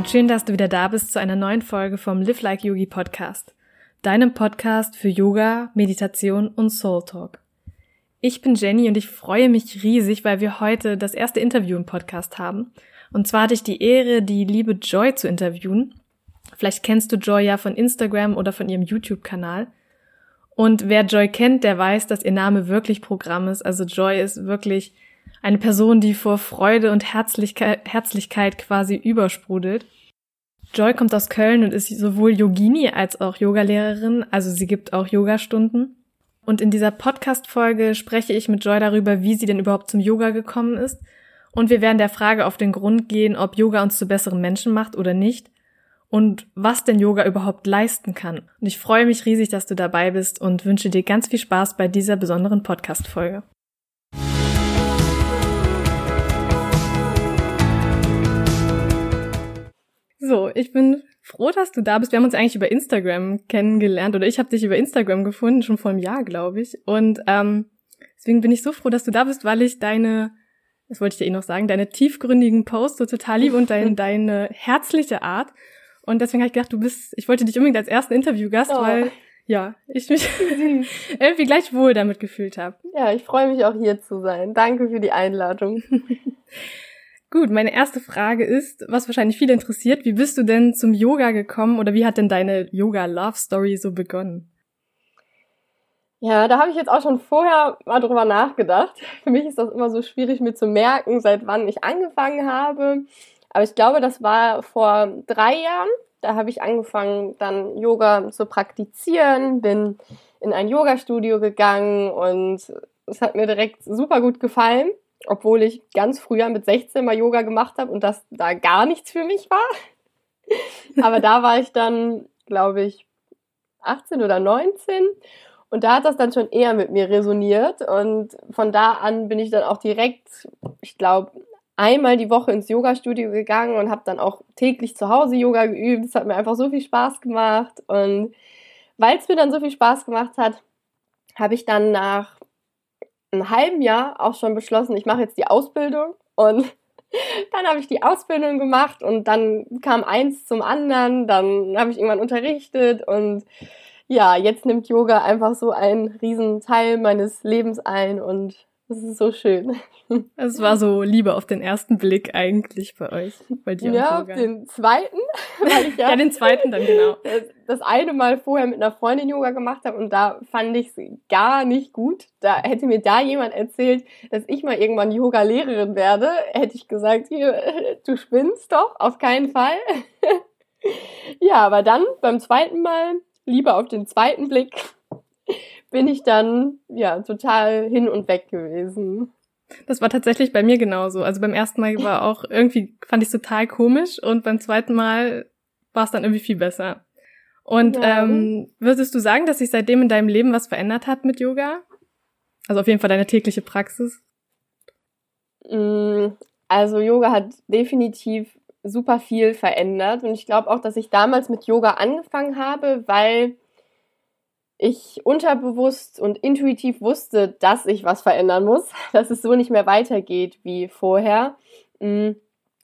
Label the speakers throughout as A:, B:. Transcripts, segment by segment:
A: Und schön, dass du wieder da bist zu einer neuen Folge vom Live Like Yogi Podcast, deinem Podcast für Yoga, Meditation und Soul Talk. Ich bin Jenny und ich freue mich riesig, weil wir heute das erste Interview im Podcast haben. Und zwar hatte ich die Ehre, die liebe Joy zu interviewen. Vielleicht kennst du Joy ja von Instagram oder von ihrem YouTube-Kanal. Und wer Joy kennt, der weiß, dass ihr Name wirklich Programm ist. Also Joy ist wirklich eine Person, die vor Freude und Herzlichkeit, Herzlichkeit quasi übersprudelt. Joy kommt aus Köln und ist sowohl Yogini als auch Yogalehrerin, also sie gibt auch Yogastunden. Und in dieser Podcast-Folge spreche ich mit Joy darüber, wie sie denn überhaupt zum Yoga gekommen ist. Und wir werden der Frage auf den Grund gehen, ob Yoga uns zu besseren Menschen macht oder nicht. Und was denn Yoga überhaupt leisten kann. Und ich freue mich riesig, dass du dabei bist und wünsche dir ganz viel Spaß bei dieser besonderen Podcast-Folge. So, ich bin froh, dass du da bist. Wir haben uns eigentlich über Instagram kennengelernt oder ich habe dich über Instagram gefunden, schon vor einem Jahr, glaube ich. Und ähm, deswegen bin ich so froh, dass du da bist, weil ich deine, das wollte ich dir eh noch sagen, deine tiefgründigen Posts so total liebe und dein, deine herzliche Art. Und deswegen habe ich gedacht, du bist, ich wollte dich unbedingt als ersten Interviewgast, oh. weil ja, ich mich irgendwie gleich wohl damit gefühlt habe.
B: Ja, ich freue mich auch hier zu sein. Danke für die Einladung.
A: Gut, meine erste Frage ist, was wahrscheinlich viele interessiert, wie bist du denn zum Yoga gekommen oder wie hat denn deine Yoga-Love-Story so begonnen?
B: Ja, da habe ich jetzt auch schon vorher mal drüber nachgedacht. Für mich ist das immer so schwierig mir zu merken, seit wann ich angefangen habe. Aber ich glaube, das war vor drei Jahren. Da habe ich angefangen, dann Yoga zu praktizieren, bin in ein Yoga-Studio gegangen und es hat mir direkt super gut gefallen obwohl ich ganz früher mit 16 mal Yoga gemacht habe und das da gar nichts für mich war. Aber da war ich dann, glaube ich, 18 oder 19 und da hat das dann schon eher mit mir resoniert und von da an bin ich dann auch direkt, ich glaube, einmal die Woche ins Yoga-Studio gegangen und habe dann auch täglich zu Hause Yoga geübt. Es hat mir einfach so viel Spaß gemacht und weil es mir dann so viel Spaß gemacht hat, habe ich dann nach einem halben Jahr auch schon beschlossen, ich mache jetzt die Ausbildung. Und dann habe ich die Ausbildung gemacht und dann kam eins zum anderen, dann habe ich irgendwann unterrichtet und ja, jetzt nimmt Yoga einfach so einen riesen Teil meines Lebens ein und das ist so schön.
A: Es war so Liebe auf den ersten Blick eigentlich bei euch, bei dir
B: Ja, auf den zweiten.
A: Weil ich ja, ja, den zweiten dann genau.
B: Das, das eine Mal vorher mit einer Freundin Yoga gemacht habe und da fand ich es gar nicht gut. Da hätte mir da jemand erzählt, dass ich mal irgendwann Yoga-Lehrerin werde, hätte ich gesagt, hier, du spinnst doch, auf keinen Fall. ja, aber dann beim zweiten Mal, lieber auf den zweiten Blick, bin ich dann ja total hin und weg gewesen.
A: Das war tatsächlich bei mir genauso. Also beim ersten Mal war auch irgendwie, fand ich es total komisch und beim zweiten Mal war es dann irgendwie viel besser. Und ja. ähm, würdest du sagen, dass sich seitdem in deinem Leben was verändert hat mit Yoga? Also auf jeden Fall deine tägliche Praxis?
B: Mm, also Yoga hat definitiv super viel verändert und ich glaube auch, dass ich damals mit Yoga angefangen habe, weil ich unterbewusst und intuitiv wusste, dass ich was verändern muss, dass es so nicht mehr weitergeht wie vorher. Mm,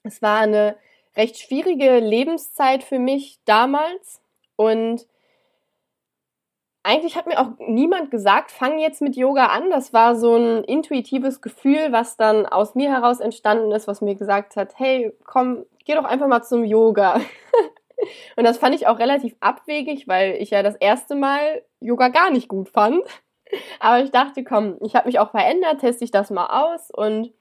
B: es war eine recht schwierige Lebenszeit für mich damals und eigentlich hat mir auch niemand gesagt, fang jetzt mit Yoga an. Das war so ein intuitives Gefühl, was dann aus mir heraus entstanden ist, was mir gesagt hat, hey, komm, geh doch einfach mal zum Yoga. Und das fand ich auch relativ abwegig, weil ich ja das erste Mal Yoga gar nicht gut fand. Aber ich dachte, komm, ich habe mich auch verändert, teste ich das mal aus und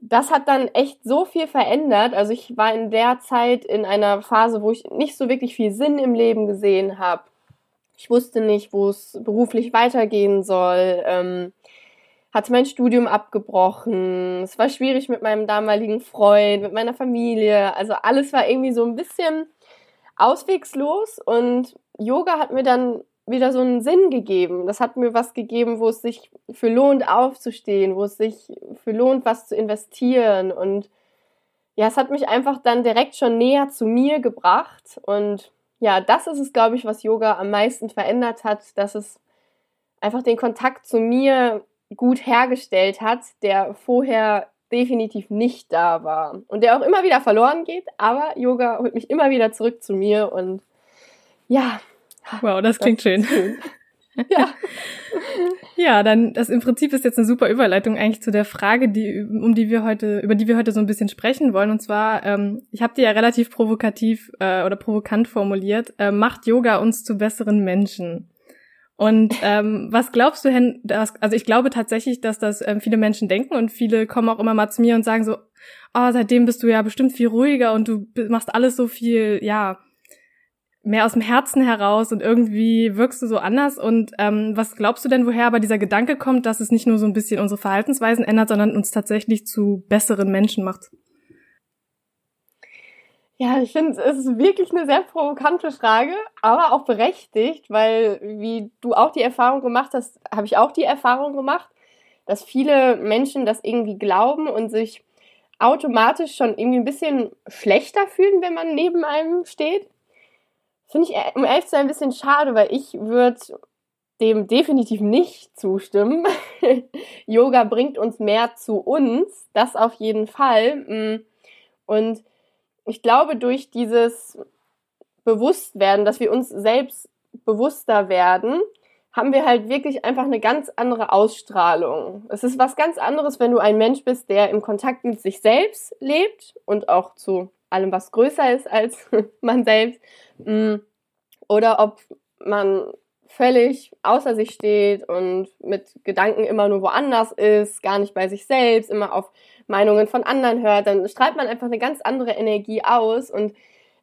B: das hat dann echt so viel verändert. Also ich war in der Zeit in einer Phase, wo ich nicht so wirklich viel Sinn im Leben gesehen habe. Ich wusste nicht, wo es beruflich weitergehen soll. Ähm, hatte mein Studium abgebrochen. Es war schwierig mit meinem damaligen Freund, mit meiner Familie. Also alles war irgendwie so ein bisschen auswegslos und Yoga hat mir dann wieder so einen Sinn gegeben. Das hat mir was gegeben, wo es sich für lohnt aufzustehen, wo es sich für lohnt, was zu investieren und ja, es hat mich einfach dann direkt schon näher zu mir gebracht und ja, das ist es, glaube ich, was Yoga am meisten verändert hat, dass es einfach den Kontakt zu mir gut hergestellt hat, der vorher definitiv nicht da war und der auch immer wieder verloren geht, aber Yoga holt mich immer wieder zurück zu mir und ja.
A: Wow, das klingt schön. schön. Ja. ja, dann das im Prinzip ist jetzt eine super Überleitung eigentlich zu der Frage, die um die wir heute über die wir heute so ein bisschen sprechen wollen. Und zwar, ähm, ich habe die ja relativ provokativ äh, oder provokant formuliert: äh, Macht Yoga uns zu besseren Menschen? Und ähm, was glaubst du, Hen? Dass, also ich glaube tatsächlich, dass das ähm, viele Menschen denken und viele kommen auch immer mal zu mir und sagen so: Oh, seitdem bist du ja bestimmt viel ruhiger und du machst alles so viel, ja mehr aus dem Herzen heraus und irgendwie wirkst du so anders. Und ähm, was glaubst du denn, woher aber dieser Gedanke kommt, dass es nicht nur so ein bisschen unsere Verhaltensweisen ändert, sondern uns tatsächlich zu besseren Menschen macht?
B: Ja, ich finde, es ist wirklich eine sehr provokante Frage, aber auch berechtigt, weil wie du auch die Erfahrung gemacht hast, habe ich auch die Erfahrung gemacht, dass viele Menschen das irgendwie glauben und sich automatisch schon irgendwie ein bisschen schlechter fühlen, wenn man neben einem steht. Finde ich, um ehrlich zu ein bisschen schade, weil ich würde dem definitiv nicht zustimmen. Yoga bringt uns mehr zu uns, das auf jeden Fall. Mm. Und ich glaube, durch dieses Bewusstwerden, dass wir uns selbst bewusster werden, haben wir halt wirklich einfach eine ganz andere Ausstrahlung. Es ist was ganz anderes, wenn du ein Mensch bist, der im Kontakt mit sich selbst lebt und auch zu allem, was größer ist als man selbst, mm, oder ob man völlig außer sich steht und mit Gedanken immer nur woanders ist, gar nicht bei sich selbst, immer auf Meinungen von anderen hört, dann strahlt man einfach eine ganz andere Energie aus. Und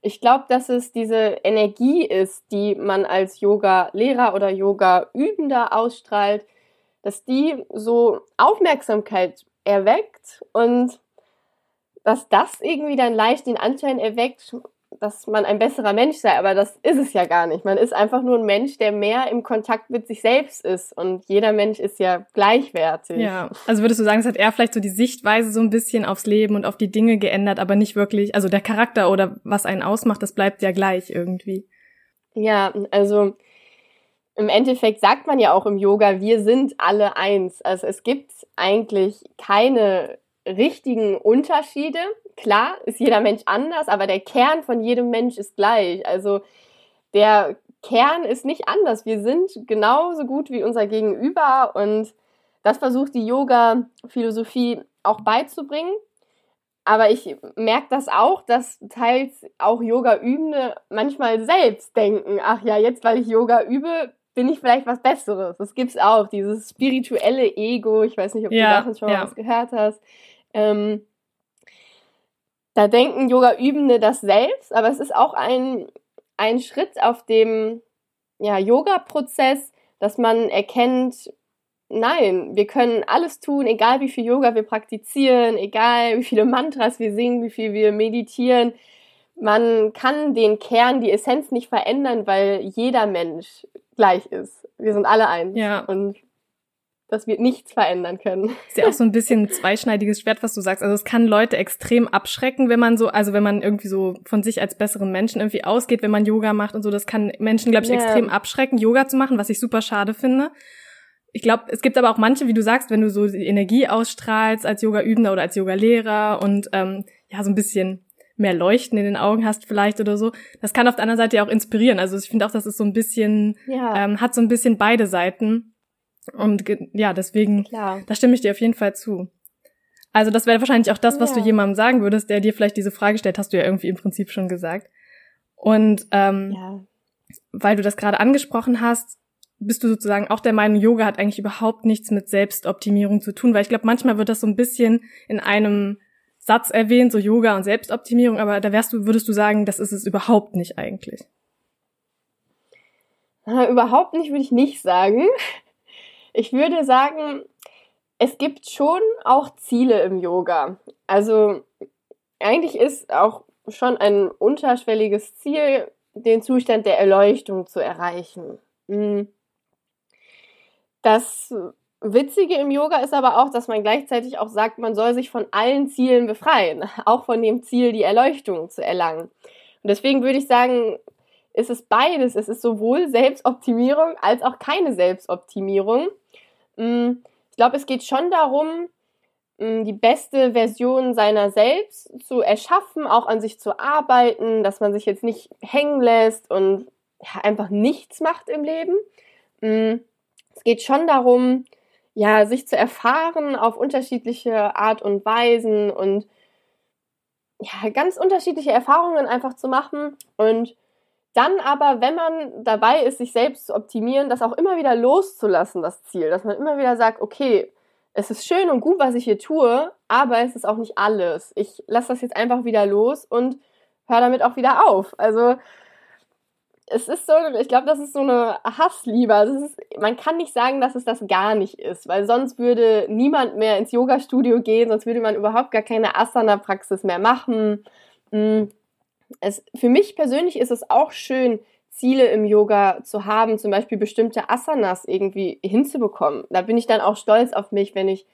B: ich glaube, dass es diese Energie ist, die man als Yoga-Lehrer oder Yoga-Übender ausstrahlt, dass die so Aufmerksamkeit erweckt und dass das irgendwie dann leicht den Anschein erweckt, dass man ein besserer Mensch sei, aber das ist es ja gar nicht. Man ist einfach nur ein Mensch, der mehr im Kontakt mit sich selbst ist und jeder Mensch ist ja gleichwertig.
A: Ja, also würdest du sagen, es hat eher vielleicht so die Sichtweise so ein bisschen aufs Leben und auf die Dinge geändert, aber nicht wirklich, also der Charakter oder was einen ausmacht, das bleibt ja gleich irgendwie.
B: Ja, also im Endeffekt sagt man ja auch im Yoga, wir sind alle eins. Also es gibt eigentlich keine richtigen Unterschiede. Klar ist jeder Mensch anders, aber der Kern von jedem Mensch ist gleich. Also der Kern ist nicht anders. Wir sind genauso gut wie unser Gegenüber und das versucht die Yoga-Philosophie auch beizubringen. Aber ich merke das auch, dass teils auch Yoga-Übende manchmal selbst denken, ach ja, jetzt weil ich Yoga übe, bin ich vielleicht was Besseres. Das gibt's auch, dieses spirituelle Ego. Ich weiß nicht, ob ja, du davon schon ja. was gehört hast. Ähm, da denken Yoga-Übende das selbst, aber es ist auch ein, ein Schritt auf dem ja, Yoga-Prozess, dass man erkennt, nein, wir können alles tun, egal wie viel Yoga wir praktizieren, egal wie viele Mantras wir singen, wie viel wir meditieren. Man kann den Kern, die Essenz nicht verändern, weil jeder Mensch gleich ist. Wir sind alle eins. Ja. Und dass wir nichts verändern können.
A: Ist ja auch so ein bisschen ein zweischneidiges Schwert, was du sagst. Also es kann Leute extrem abschrecken, wenn man so, also wenn man irgendwie so von sich als besseren Menschen irgendwie ausgeht, wenn man Yoga macht und so. Das kann Menschen, glaube ich, yeah. extrem abschrecken, Yoga zu machen, was ich super schade finde. Ich glaube, es gibt aber auch manche, wie du sagst, wenn du so die Energie ausstrahlst als Yoga-Übender oder als Yoga-Lehrer und ähm, ja, so ein bisschen mehr Leuchten in den Augen hast vielleicht oder so. Das kann auf der anderen Seite ja auch inspirieren. Also ich finde auch, das ist so ein bisschen, ja. ähm, hat so ein bisschen beide Seiten. Und ja, deswegen, Klar. da stimme ich dir auf jeden Fall zu. Also das wäre wahrscheinlich auch das, was ja. du jemandem sagen würdest, der dir vielleicht diese Frage stellt, hast du ja irgendwie im Prinzip schon gesagt. Und ähm, ja. weil du das gerade angesprochen hast, bist du sozusagen auch der Meinung, Yoga hat eigentlich überhaupt nichts mit Selbstoptimierung zu tun, weil ich glaube, manchmal wird das so ein bisschen in einem Satz erwähnt, so Yoga und Selbstoptimierung, aber da wärst du, würdest du sagen, das ist es überhaupt nicht eigentlich.
B: Überhaupt nicht, würde ich nicht sagen. Ich würde sagen, es gibt schon auch Ziele im Yoga. Also eigentlich ist auch schon ein unterschwelliges Ziel, den Zustand der Erleuchtung zu erreichen. Hm. Das Witzige im Yoga ist aber auch, dass man gleichzeitig auch sagt, man soll sich von allen Zielen befreien, auch von dem Ziel, die Erleuchtung zu erlangen. Und deswegen würde ich sagen, ist es beides. Es ist sowohl Selbstoptimierung als auch keine Selbstoptimierung. Mm, ich glaube, es geht schon darum, die beste Version seiner selbst zu erschaffen, auch an sich zu arbeiten, dass man sich jetzt nicht hängen lässt und einfach nichts macht im Leben. Es geht schon darum, ja, sich zu erfahren auf unterschiedliche Art und Weisen und ja, ganz unterschiedliche Erfahrungen einfach zu machen und dann aber, wenn man dabei ist, sich selbst zu optimieren, das auch immer wieder loszulassen, das Ziel, dass man immer wieder sagt, okay, es ist schön und gut, was ich hier tue, aber es ist auch nicht alles. Ich lasse das jetzt einfach wieder los und höre damit auch wieder auf. Also es ist so, ich glaube, das ist so eine Hassliebe. Also ist, man kann nicht sagen, dass es das gar nicht ist, weil sonst würde niemand mehr ins Yoga-Studio gehen, sonst würde man überhaupt gar keine Asana-Praxis mehr machen. Hm. Es, für mich persönlich ist es auch schön, Ziele im Yoga zu haben, zum Beispiel bestimmte Asanas irgendwie hinzubekommen. Da bin ich dann auch stolz auf mich, wenn ich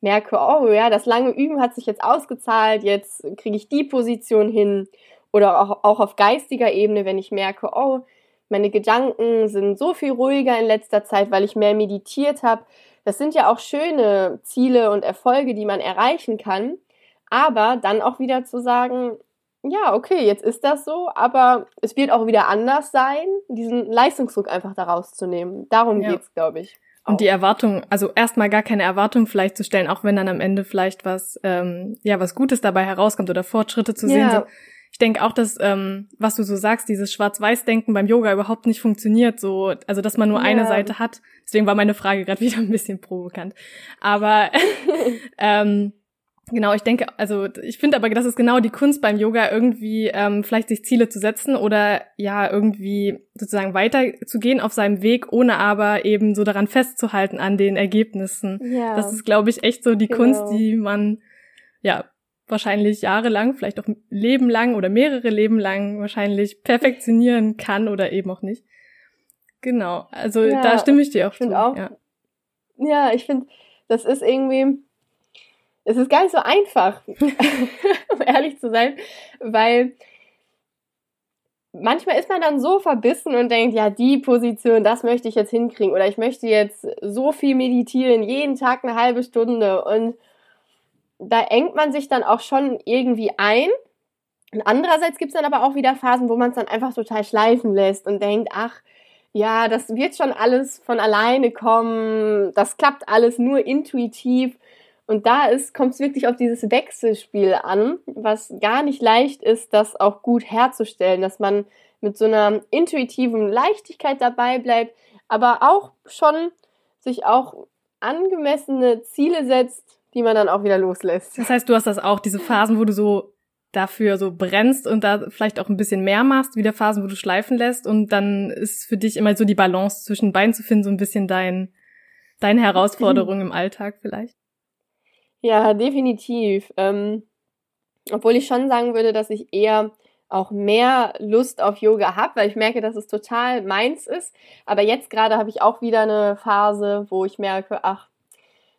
B: merke, oh ja, das lange Üben hat sich jetzt ausgezahlt, jetzt kriege ich die Position hin. Oder auch, auch auf geistiger Ebene, wenn ich merke, oh, meine Gedanken sind so viel ruhiger in letzter Zeit, weil ich mehr meditiert habe. Das sind ja auch schöne Ziele und Erfolge, die man erreichen kann. Aber dann auch wieder zu sagen, ja, okay, jetzt ist das so, aber es wird auch wieder anders sein, diesen Leistungsdruck einfach daraus zu nehmen. Darum ja. geht's, glaube ich.
A: Und die Erwartung, also erstmal gar keine Erwartung vielleicht zu stellen, auch wenn dann am Ende vielleicht was, ähm, ja, was Gutes dabei herauskommt oder Fortschritte zu sehen. So, ich denke auch, dass, ähm, was du so sagst, dieses Schwarz-Weiß-Denken beim Yoga überhaupt nicht funktioniert. So, also dass man nur ja. eine Seite hat. Deswegen war meine Frage gerade wieder ein bisschen provokant. Aber ähm, Genau, ich denke, also ich finde aber, das ist genau die Kunst beim Yoga, irgendwie ähm, vielleicht sich Ziele zu setzen oder ja, irgendwie sozusagen weiterzugehen auf seinem Weg, ohne aber eben so daran festzuhalten an den Ergebnissen. Ja. Das ist, glaube ich, echt so die genau. Kunst, die man ja wahrscheinlich jahrelang, vielleicht auch Leben lang oder mehrere Leben lang wahrscheinlich perfektionieren kann oder eben auch nicht. Genau, also ja, da stimme ich dir auch zu.
B: Auch, ja. ja, ich finde, das ist irgendwie es ist gar nicht so einfach, um ehrlich zu sein, weil manchmal ist man dann so verbissen und denkt, ja, die Position, das möchte ich jetzt hinkriegen oder ich möchte jetzt so viel meditieren, jeden Tag eine halbe Stunde und da engt man sich dann auch schon irgendwie ein. Und andererseits gibt es dann aber auch wieder Phasen, wo man es dann einfach total schleifen lässt und denkt, ach, ja, das wird schon alles von alleine kommen, das klappt alles nur intuitiv. Und da kommt es wirklich auf dieses Wechselspiel an, was gar nicht leicht ist, das auch gut herzustellen, dass man mit so einer intuitiven Leichtigkeit dabei bleibt, aber auch schon sich auch angemessene Ziele setzt, die man dann auch wieder loslässt.
A: Das heißt, du hast das auch, diese Phasen, wo du so dafür so brennst und da vielleicht auch ein bisschen mehr machst, wieder Phasen, wo du schleifen lässt und dann ist für dich immer so die Balance zwischen beiden zu finden, so ein bisschen dein, deine Herausforderung im Alltag vielleicht.
B: Ja, definitiv. Ähm, obwohl ich schon sagen würde, dass ich eher auch mehr Lust auf Yoga habe, weil ich merke, dass es total meins ist. Aber jetzt gerade habe ich auch wieder eine Phase, wo ich merke, ach,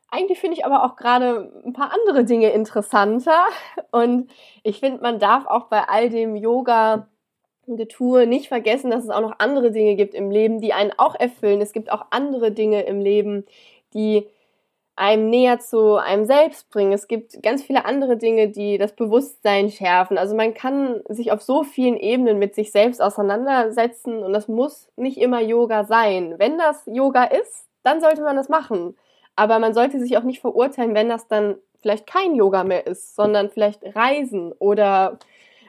B: eigentlich finde ich aber auch gerade ein paar andere Dinge interessanter. Und ich finde, man darf auch bei all dem Yoga Getue nicht vergessen, dass es auch noch andere Dinge gibt im Leben, die einen auch erfüllen. Es gibt auch andere Dinge im Leben, die einem näher zu einem selbst bringen. Es gibt ganz viele andere Dinge, die das Bewusstsein schärfen. Also man kann sich auf so vielen Ebenen mit sich selbst auseinandersetzen und das muss nicht immer Yoga sein. Wenn das Yoga ist, dann sollte man das machen. Aber man sollte sich auch nicht verurteilen, wenn das dann vielleicht kein Yoga mehr ist, sondern vielleicht Reisen oder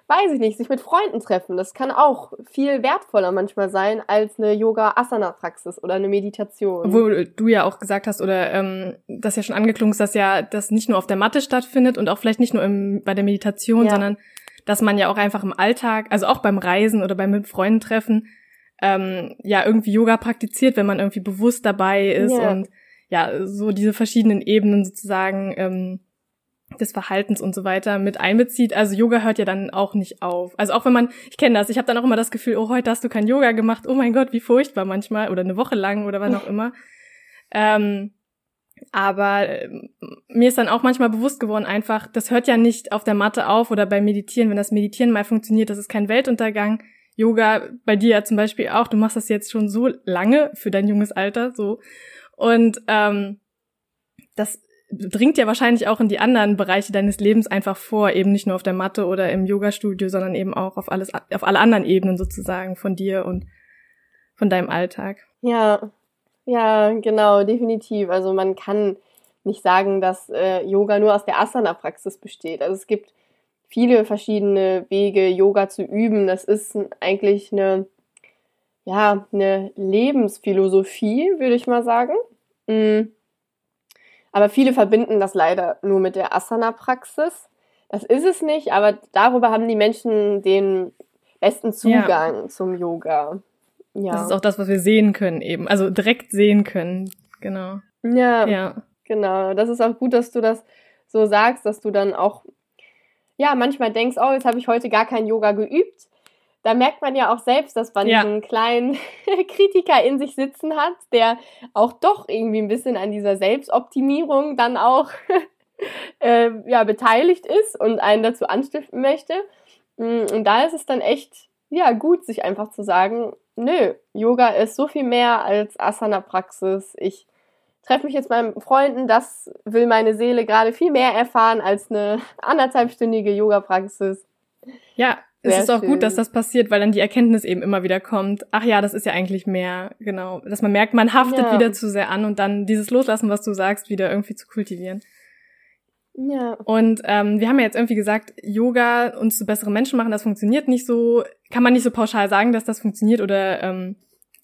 B: weiß ich nicht, sich mit Freunden treffen. Das kann auch viel wertvoller manchmal sein als eine Yoga-Asana-Praxis oder eine Meditation.
A: Wo du ja auch gesagt hast, oder ähm, das ja schon angeklungen ist, dass ja das nicht nur auf der Matte stattfindet und auch vielleicht nicht nur im, bei der Meditation, ja. sondern dass man ja auch einfach im Alltag, also auch beim Reisen oder beim mit Freunden treffen, ähm, ja irgendwie Yoga praktiziert, wenn man irgendwie bewusst dabei ist ja. und ja, so diese verschiedenen Ebenen sozusagen ähm, des Verhaltens und so weiter mit einbezieht. Also Yoga hört ja dann auch nicht auf. Also auch wenn man, ich kenne das, ich habe dann auch immer das Gefühl, oh, heute hast du kein Yoga gemacht, oh mein Gott, wie furchtbar manchmal oder eine Woche lang oder wann auch immer. Ähm, aber äh, mir ist dann auch manchmal bewusst geworden, einfach, das hört ja nicht auf der Matte auf oder beim Meditieren, wenn das Meditieren mal funktioniert, das ist kein Weltuntergang. Yoga, bei dir ja zum Beispiel auch, du machst das jetzt schon so lange für dein junges Alter, so. Und ähm, das dringt ja wahrscheinlich auch in die anderen Bereiche deines Lebens einfach vor, eben nicht nur auf der Matte oder im Yoga-Studio, sondern eben auch auf alles, auf alle anderen Ebenen sozusagen von dir und von deinem Alltag.
B: Ja, ja, genau, definitiv. Also man kann nicht sagen, dass äh, Yoga nur aus der Asana-Praxis besteht. Also es gibt viele verschiedene Wege, Yoga zu üben. Das ist eigentlich eine, ja, eine Lebensphilosophie, würde ich mal sagen. Mhm. Aber viele verbinden das leider nur mit der Asana-Praxis. Das ist es nicht, aber darüber haben die Menschen den besten Zugang ja. zum Yoga.
A: Ja. Das ist auch das, was wir sehen können eben. Also direkt sehen können. Genau.
B: Ja. Ja. Genau. Das ist auch gut, dass du das so sagst, dass du dann auch, ja, manchmal denkst, oh, jetzt habe ich heute gar kein Yoga geübt da merkt man ja auch selbst, dass man ja. diesen kleinen Kritiker in sich sitzen hat, der auch doch irgendwie ein bisschen an dieser Selbstoptimierung dann auch äh, ja, beteiligt ist und einen dazu anstiften möchte. Mm, und da ist es dann echt ja gut, sich einfach zu sagen, nö, Yoga ist so viel mehr als Asana-Praxis. Ich treffe mich jetzt mit meinen Freunden, das will meine Seele gerade viel mehr erfahren als eine anderthalbstündige Yoga-Praxis.
A: Ja, es ist auch schön. gut, dass das passiert, weil dann die Erkenntnis eben immer wieder kommt. Ach ja, das ist ja eigentlich mehr, genau. Dass man merkt, man haftet ja. wieder zu sehr an und dann dieses Loslassen, was du sagst, wieder irgendwie zu kultivieren. Ja. Und ähm, wir haben ja jetzt irgendwie gesagt, Yoga uns zu besseren Menschen machen, das funktioniert nicht so, kann man nicht so pauschal sagen, dass das funktioniert oder ähm,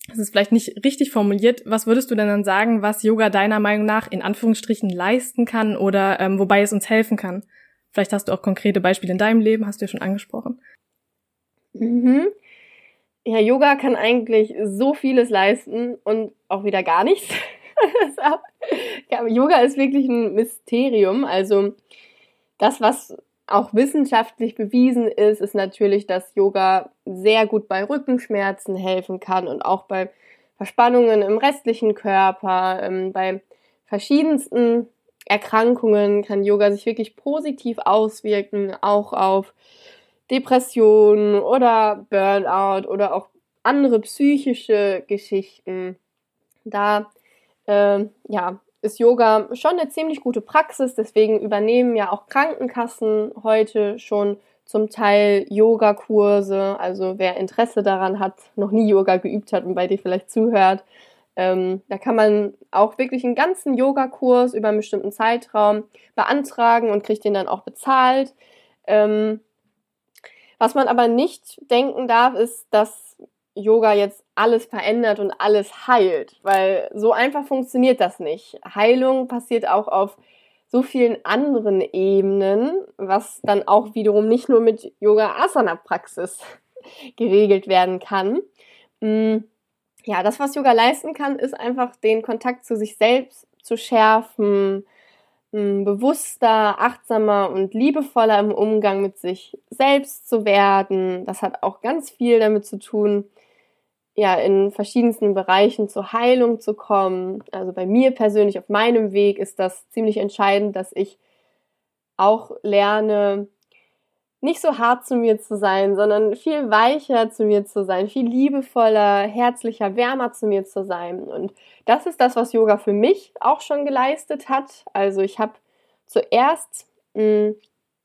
A: das ist vielleicht nicht richtig formuliert. Was würdest du denn dann sagen, was Yoga deiner Meinung nach in Anführungsstrichen leisten kann oder ähm, wobei es uns helfen kann? Vielleicht hast du auch konkrete Beispiele in deinem Leben, hast du ja schon angesprochen.
B: Mhm. Ja, Yoga kann eigentlich so vieles leisten und auch wieder gar nichts. Yoga ist wirklich ein Mysterium. Also das, was auch wissenschaftlich bewiesen ist, ist natürlich, dass Yoga sehr gut bei Rückenschmerzen helfen kann und auch bei Verspannungen im restlichen Körper, ähm, bei verschiedensten Erkrankungen kann Yoga sich wirklich positiv auswirken, auch auf Depressionen oder Burnout oder auch andere psychische Geschichten. Da äh, ja, ist Yoga schon eine ziemlich gute Praxis, deswegen übernehmen ja auch Krankenkassen heute schon zum Teil Yogakurse. Also wer Interesse daran hat, noch nie Yoga geübt hat und bei dir vielleicht zuhört, ähm, da kann man auch wirklich einen ganzen Yogakurs über einen bestimmten Zeitraum beantragen und kriegt den dann auch bezahlt. Ähm, was man aber nicht denken darf, ist, dass Yoga jetzt alles verändert und alles heilt, weil so einfach funktioniert das nicht. Heilung passiert auch auf so vielen anderen Ebenen, was dann auch wiederum nicht nur mit Yoga-Asana-Praxis geregelt werden kann. Mm, ja, das, was Yoga leisten kann, ist einfach den Kontakt zu sich selbst zu schärfen, bewusster, achtsamer und liebevoller im Umgang mit sich selbst zu werden. Das hat auch ganz viel damit zu tun, ja, in verschiedensten Bereichen zur Heilung zu kommen. Also bei mir persönlich auf meinem Weg ist das ziemlich entscheidend, dass ich auch lerne, nicht so hart zu mir zu sein, sondern viel weicher zu mir zu sein, viel liebevoller, herzlicher, wärmer zu mir zu sein. Und das ist das, was Yoga für mich auch schon geleistet hat. Also ich habe zuerst mh, hm,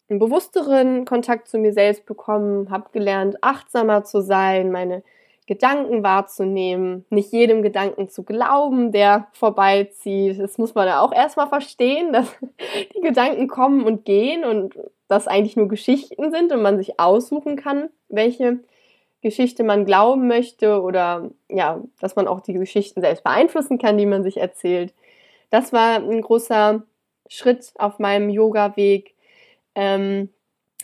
B: einen bewussteren Kontakt zu mir selbst bekommen, habe gelernt, achtsamer zu sein, meine Gedanken wahrzunehmen, nicht jedem Gedanken zu glauben, der vorbeizieht. Das muss man ja auch erstmal verstehen, dass die Gedanken kommen und gehen und das eigentlich nur Geschichten sind und man sich aussuchen kann, welche Geschichte man glauben möchte oder ja, dass man auch die Geschichten selbst beeinflussen kann, die man sich erzählt. Das war ein großer Schritt auf meinem Yoga-Weg. Ähm,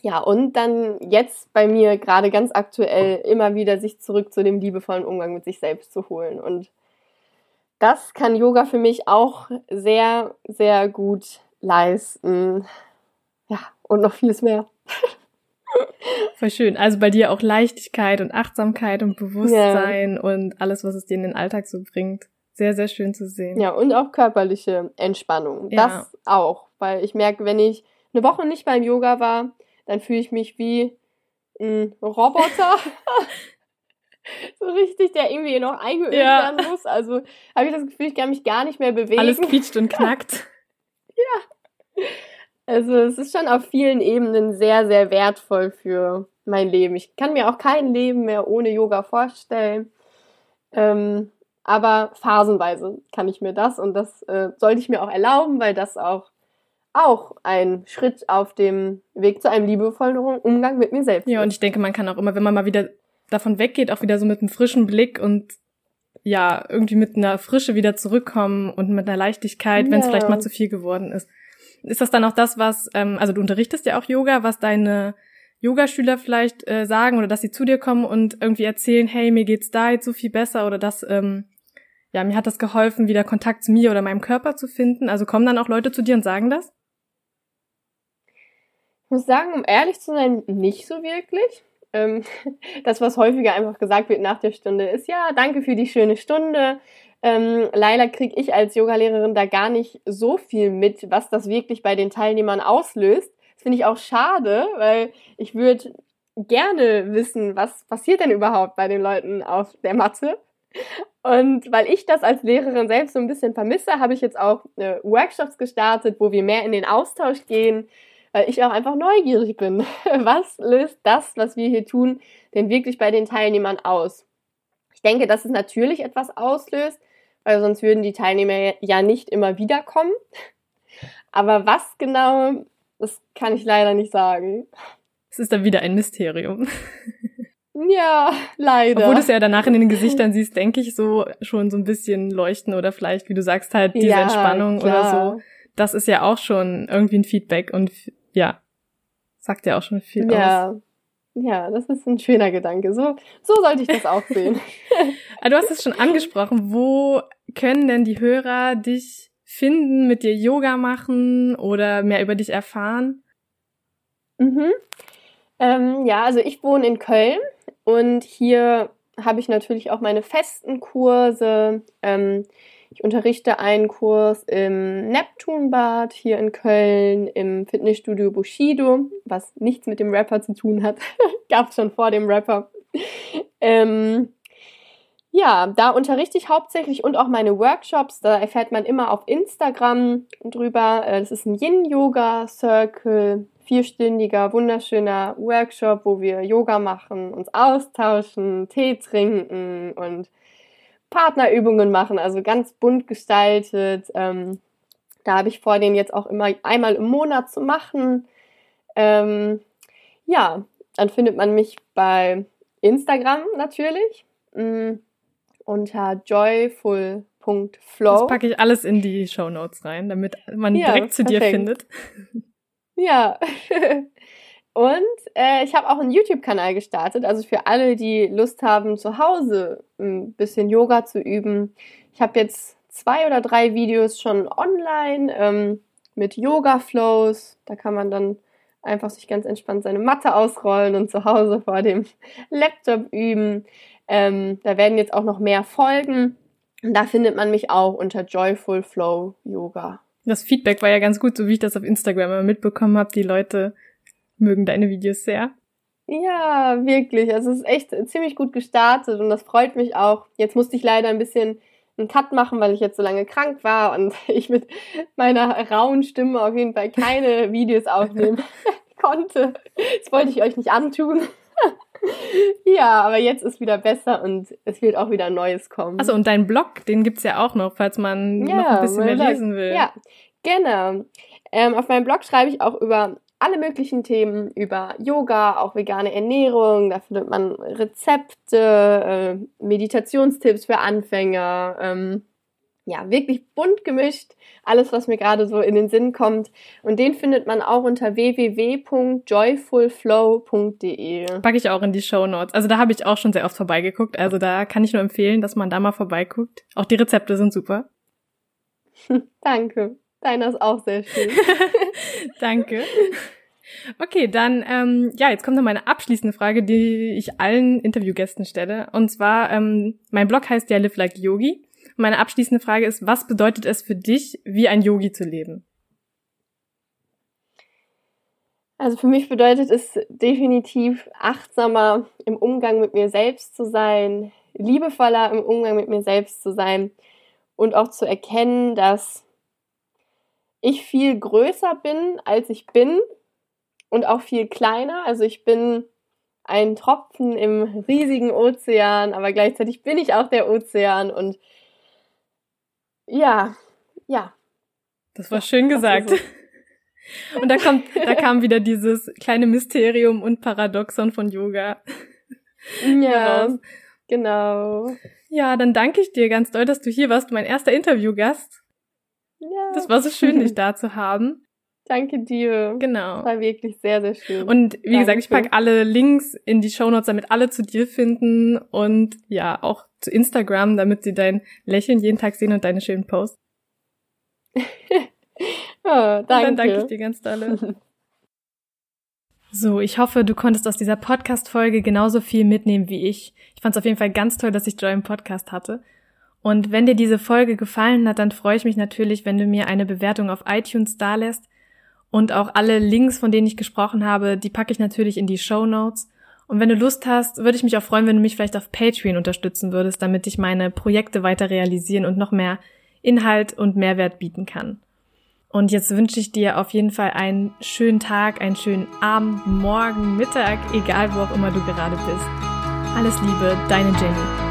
B: ja, und dann jetzt bei mir gerade ganz aktuell immer wieder sich zurück zu dem liebevollen Umgang mit sich selbst zu holen. Und das kann Yoga für mich auch sehr, sehr gut leisten. Und noch vieles mehr.
A: Voll schön. Also bei dir auch Leichtigkeit und Achtsamkeit und Bewusstsein ja. und alles, was es dir in den Alltag so bringt. Sehr, sehr schön zu sehen.
B: Ja, und auch körperliche Entspannung. Ja. Das auch. Weil ich merke, wenn ich eine Woche nicht beim Yoga war, dann fühle ich mich wie ein Roboter. so richtig, der irgendwie noch eingeölt ja. werden muss. Also habe ich das Gefühl, ich kann mich gar nicht mehr bewegen.
A: Alles quietscht und knackt.
B: ja. Also es ist schon auf vielen Ebenen sehr, sehr wertvoll für mein Leben. Ich kann mir auch kein Leben mehr ohne Yoga vorstellen. Ähm, aber phasenweise kann ich mir das und das äh, sollte ich mir auch erlauben, weil das auch auch ein Schritt auf dem Weg zu einem liebevollen Umgang mit mir selbst.
A: Ja, und ich denke, man kann auch immer, wenn man mal wieder davon weggeht, auch wieder so mit einem frischen Blick und ja, irgendwie mit einer Frische wieder zurückkommen und mit einer Leichtigkeit, ja. wenn es vielleicht mal zu viel geworden ist. Ist das dann auch das, was, ähm, also du unterrichtest ja auch Yoga, was deine Yogaschüler vielleicht äh, sagen oder dass sie zu dir kommen und irgendwie erzählen, hey, mir geht's da jetzt so viel besser oder das, ähm, ja, mir hat das geholfen, wieder Kontakt zu mir oder meinem Körper zu finden. Also kommen dann auch Leute zu dir und sagen das?
B: Ich muss sagen, um ehrlich zu sein, nicht so wirklich. Ähm, das, was häufiger einfach gesagt wird nach der Stunde, ist ja, danke für die schöne Stunde. Ähm, leider kriege ich als Yogalehrerin da gar nicht so viel mit, was das wirklich bei den Teilnehmern auslöst. Das finde ich auch schade, weil ich würde gerne wissen, was passiert denn überhaupt bei den Leuten auf der Matte. Und weil ich das als Lehrerin selbst so ein bisschen vermisse, habe ich jetzt auch äh, Workshops gestartet, wo wir mehr in den Austausch gehen, weil ich auch einfach neugierig bin. Was löst das, was wir hier tun, denn wirklich bei den Teilnehmern aus? Ich denke, dass es natürlich etwas auslöst, weil sonst würden die Teilnehmer ja nicht immer wiederkommen. Aber was genau, das kann ich leider nicht sagen.
A: Es ist dann wieder ein Mysterium.
B: Ja, leider.
A: Obwohl du es ja danach in den Gesichtern siehst, denke ich so schon so ein bisschen leuchten oder vielleicht, wie du sagst, halt diese ja, Entspannung klar. oder so. Das ist ja auch schon irgendwie ein Feedback und ja, sagt ja auch schon viel
B: ja. aus. Ja, das ist ein schöner Gedanke. So, so sollte ich das auch sehen.
A: Du hast es schon angesprochen. Wo können denn die Hörer dich finden, mit dir Yoga machen oder mehr über dich erfahren?
B: Mhm. Ähm, ja, also ich wohne in Köln und hier habe ich natürlich auch meine festen Kurse. Ähm, ich unterrichte einen Kurs im Neptunbad hier in Köln, im Fitnessstudio Bushido, was nichts mit dem Rapper zu tun hat. Gab es schon vor dem Rapper. Ähm, ja, da unterrichte ich hauptsächlich und auch meine Workshops. Da erfährt man immer auf Instagram drüber. Äh, das ist ein Yin-Yoga-Circle, vierstündiger, wunderschöner Workshop, wo wir Yoga machen, uns austauschen, Tee trinken und Partnerübungen machen, also ganz bunt gestaltet. Ähm, da habe ich vor, den jetzt auch immer einmal im Monat zu machen. Ähm, ja, dann findet man mich bei Instagram natürlich mh, mm, unter joyful.flow.
A: Das packe ich alles in die Show Notes rein, damit man ja, direkt zu perfekt. dir findet.
B: Ja. Und äh, ich habe auch einen YouTube-Kanal gestartet, also für alle, die Lust haben, zu Hause ein bisschen Yoga zu üben. Ich habe jetzt zwei oder drei Videos schon online ähm, mit Yoga-Flows. Da kann man dann einfach sich ganz entspannt seine Matte ausrollen und zu Hause vor dem Laptop üben. Ähm, da werden jetzt auch noch mehr folgen. Und da findet man mich auch unter Joyful Flow Yoga.
A: Das Feedback war ja ganz gut, so wie ich das auf Instagram mitbekommen habe. Die Leute mögen deine Videos sehr.
B: Ja, wirklich. Also es ist echt ziemlich gut gestartet und das freut mich auch. Jetzt musste ich leider ein bisschen einen Cut machen, weil ich jetzt so lange krank war und ich mit meiner rauen Stimme auf jeden Fall keine Videos aufnehmen konnte. Das wollte ich euch nicht antun. ja, aber jetzt ist wieder besser und es wird auch wieder Neues kommen.
A: Also und dein Blog, den gibt's ja auch noch, falls man ja, noch ein bisschen mehr lesen will.
B: Ja, genau. Ähm, auf meinem Blog schreibe ich auch über alle möglichen Themen über Yoga, auch vegane Ernährung. Da findet man Rezepte, äh, Meditationstipps für Anfänger. Ähm, ja, wirklich bunt gemischt. Alles, was mir gerade so in den Sinn kommt. Und den findet man auch unter www.joyfulflow.de.
A: Packe ich auch in die Show Notes. Also da habe ich auch schon sehr oft vorbeigeguckt. Also da kann ich nur empfehlen, dass man da mal vorbeiguckt. Auch die Rezepte sind super.
B: Danke. Deiner ist auch sehr schön.
A: Danke. Okay, dann ähm, ja, jetzt kommt noch meine abschließende Frage, die ich allen Interviewgästen stelle. Und zwar, ähm, mein Blog heißt ja Live Like Yogi. Meine abschließende Frage ist, was bedeutet es für dich, wie ein Yogi zu leben?
B: Also für mich bedeutet es definitiv achtsamer im Umgang mit mir selbst zu sein, liebevoller im Umgang mit mir selbst zu sein und auch zu erkennen, dass ich viel größer bin, als ich bin und auch viel kleiner. Also ich bin ein Tropfen im riesigen Ozean, aber gleichzeitig bin ich auch der Ozean und ja, ja.
A: Das war schön gesagt. Und da kommt, da kam wieder dieses kleine Mysterium und Paradoxon von Yoga.
B: Ja, genau.
A: Ja, dann danke ich dir ganz doll, dass du hier warst, mein erster Interviewgast. Ja. Das war so schön, dich da zu haben.
B: Danke dir.
A: Genau.
B: Das war wirklich sehr, sehr schön.
A: Und wie Danke. gesagt, ich packe alle Links in die Shownotes, damit alle zu dir finden und ja, auch zu Instagram, damit sie dein Lächeln jeden Tag sehen und deine schönen Posts.
B: oh, danke. Und dann
A: danke ich dir ganz dolle. So, ich hoffe, du konntest aus dieser Podcast-Folge genauso viel mitnehmen wie ich. Ich fand es auf jeden Fall ganz toll, dass ich Joy im Podcast hatte. Und wenn dir diese Folge gefallen hat, dann freue ich mich natürlich, wenn du mir eine Bewertung auf iTunes dalässt. Und auch alle Links, von denen ich gesprochen habe, die packe ich natürlich in die Show Notes. Und wenn du Lust hast, würde ich mich auch freuen, wenn du mich vielleicht auf Patreon unterstützen würdest, damit ich meine Projekte weiter realisieren und noch mehr Inhalt und Mehrwert bieten kann. Und jetzt wünsche ich dir auf jeden Fall einen schönen Tag, einen schönen Abend, Morgen, Mittag, egal wo auch immer du gerade bist. Alles Liebe, deine Jenny.